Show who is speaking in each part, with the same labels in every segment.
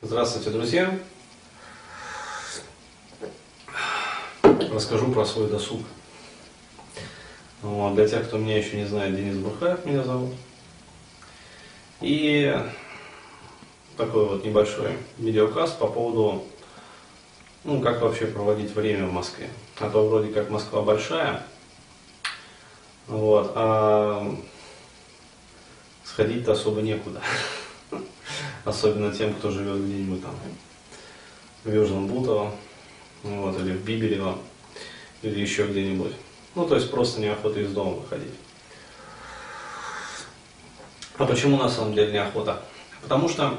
Speaker 1: Здравствуйте, друзья! Расскажу про свой досуг. Вот, для тех, кто меня еще не знает, Денис Бурхаев меня зовут. И такой вот небольшой видеокаст по поводу, ну, как вообще проводить время в Москве. А то вроде как Москва большая, вот, а сходить-то особо некуда. Особенно тем, кто живет где-нибудь там в Южном Бутово, вот, или в Бибелево, или еще где-нибудь. Ну, то есть просто неохота из дома выходить. А почему на самом деле неохота? Потому что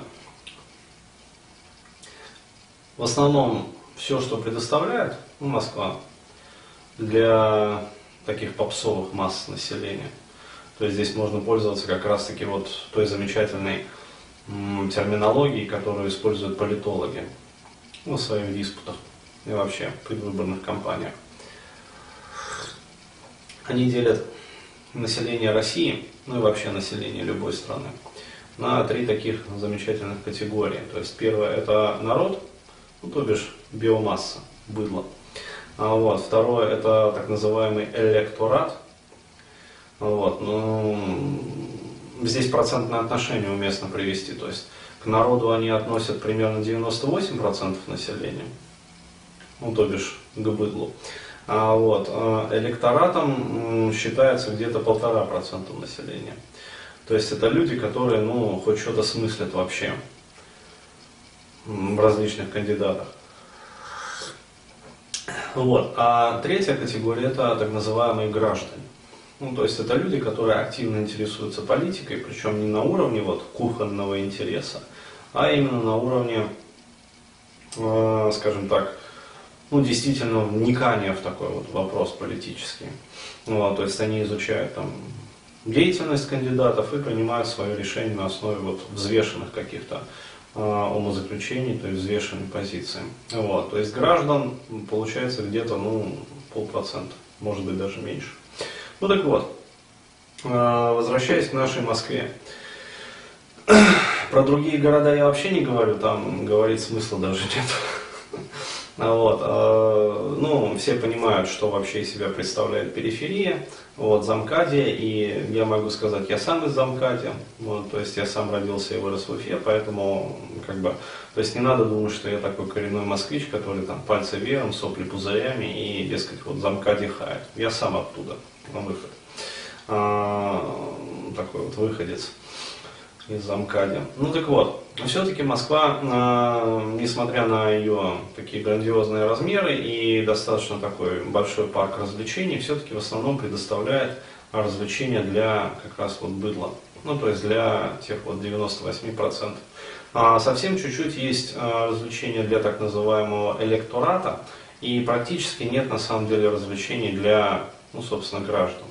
Speaker 1: в основном все, что предоставляет Москва для таких попсовых масс населения, то есть здесь можно пользоваться как раз-таки вот той замечательной терминологией, которую используют политологи ну, своих диспутах и вообще в предвыборных кампаниях. Они делят население России, ну и вообще население любой страны, на три таких замечательных категории. То есть первое это народ, ну то бишь биомасса, быдло. А вот, второе это так называемый электорат. Вот, ну, здесь процентное отношение уместно привести. То есть к народу они относят примерно 98% населения, ну то бишь к быдлу. А вот, а электоратом считается где-то полтора процента населения. То есть это люди, которые ну, хоть что-то смыслят вообще в различных кандидатах. Вот. А третья категория это так называемые граждане. Ну, то есть это люди, которые активно интересуются политикой, причем не на уровне вот, кухонного интереса, а именно на уровне, э, скажем так, ну, действительно вникания в такой вот вопрос политический. Вот, то есть они изучают там деятельность кандидатов и принимают свое решение на основе вот взвешенных каких-то э, умозаключений, то есть взвешенной позиции. Вот, то есть граждан получается где-то ну, полпроцента, может быть даже меньше. Ну так вот, э, возвращаясь к нашей Москве. Про другие города я вообще не говорю, там говорить смысла даже нет. Вот, э, ну, все понимают, что вообще из себя представляет периферия, вот, Замкадия, и я могу сказать, я сам из Замкадия, вот, то есть я сам родился и вырос в Уфе, поэтому, как бы, то есть не надо думать, что я такой коренной москвич, который там пальцы веером, сопли пузырями и, дескать, вот Замкади хает. Я сам оттуда, на выход. А, такой вот выходец из Замкади. Ну так вот, все-таки Москва, э, несмотря на ее такие грандиозные размеры и достаточно такой большой парк развлечений, все-таки в основном предоставляет развлечения для как раз вот быдла. Ну, то есть для тех вот 98%. А совсем чуть-чуть есть э, развлечения для так называемого электората, и практически нет на самом деле развлечений для, ну, собственно, граждан.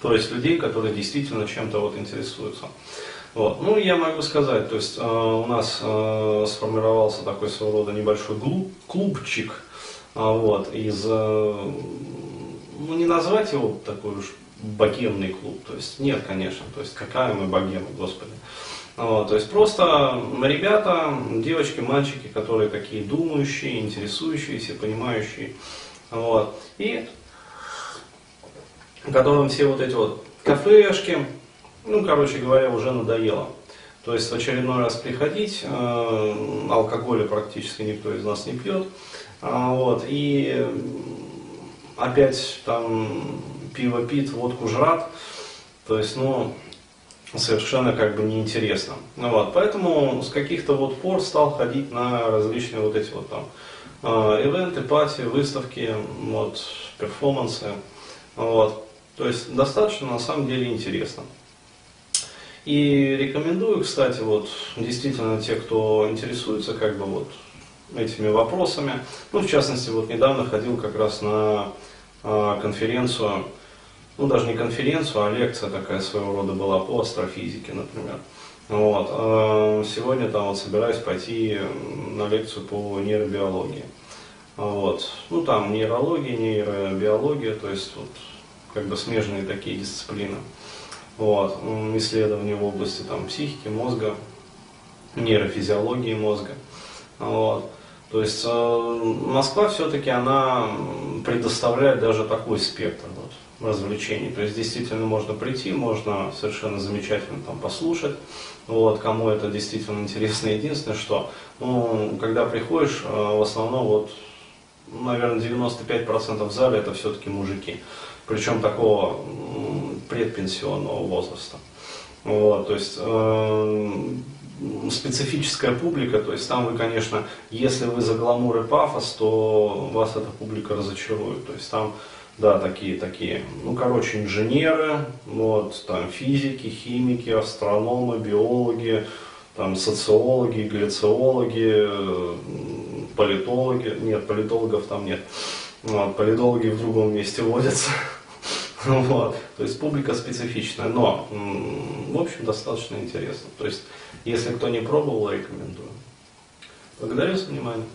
Speaker 1: То есть людей, которые действительно чем-то вот интересуются. Вот. Ну, я могу сказать, то есть э, у нас э, сформировался такой своего рода небольшой клуб, клубчик, э, вот, из, э, ну, не назвать его такой уж богемный клуб, то есть нет, конечно, то есть какая мы богема, господи. Вот, то есть просто ребята, девочки, мальчики, которые такие думающие, интересующиеся, понимающие, вот, и которым все вот эти вот кафешки, ну, короче говоря, уже надоело. То есть в очередной раз приходить, э, алкоголя практически никто из нас не пьет, а, вот, и опять там пиво пит, водку жрат, то есть, ну, совершенно как бы неинтересно. Ну, вот, поэтому с каких-то вот пор стал ходить на различные вот эти вот там э, ивенты, пати, выставки, вот, перформансы, вот, то есть достаточно на самом деле интересно. И рекомендую, кстати, вот действительно те, кто интересуется как бы вот этими вопросами. Ну, в частности, вот недавно ходил как раз на э, конференцию, ну, даже не конференцию, а лекция такая своего рода была по астрофизике, например. Вот. Э, сегодня там вот собираюсь пойти на лекцию по нейробиологии. Вот. Ну, там нейрология, нейробиология, то есть вот как бы смежные такие дисциплины вот, исследования в области там, психики, мозга, нейрофизиологии мозга. Вот. То есть э, Москва все-таки она предоставляет даже такой спектр вот, развлечений. То есть действительно можно прийти, можно совершенно замечательно там послушать. Вот, кому это действительно интересно. Единственное, что ну, когда приходишь, э, в основном вот, наверное, 95% в зале это все-таки мужики. Причем такого предпенсионного возраста. Вот, то есть э, специфическая публика, то есть там вы, конечно, если вы за гламур и пафос, то вас эта публика разочарует. То есть там, да, такие, такие, ну, короче, инженеры, вот, там физики, химики, астрономы, биологи, там социологи, глициологи, политологи, нет, политологов там нет, вот, политологи в другом месте водятся, вот, то есть публика специфичная, но, в общем, достаточно интересно, то есть, если кто не пробовал, рекомендую. Благодарю за внимание.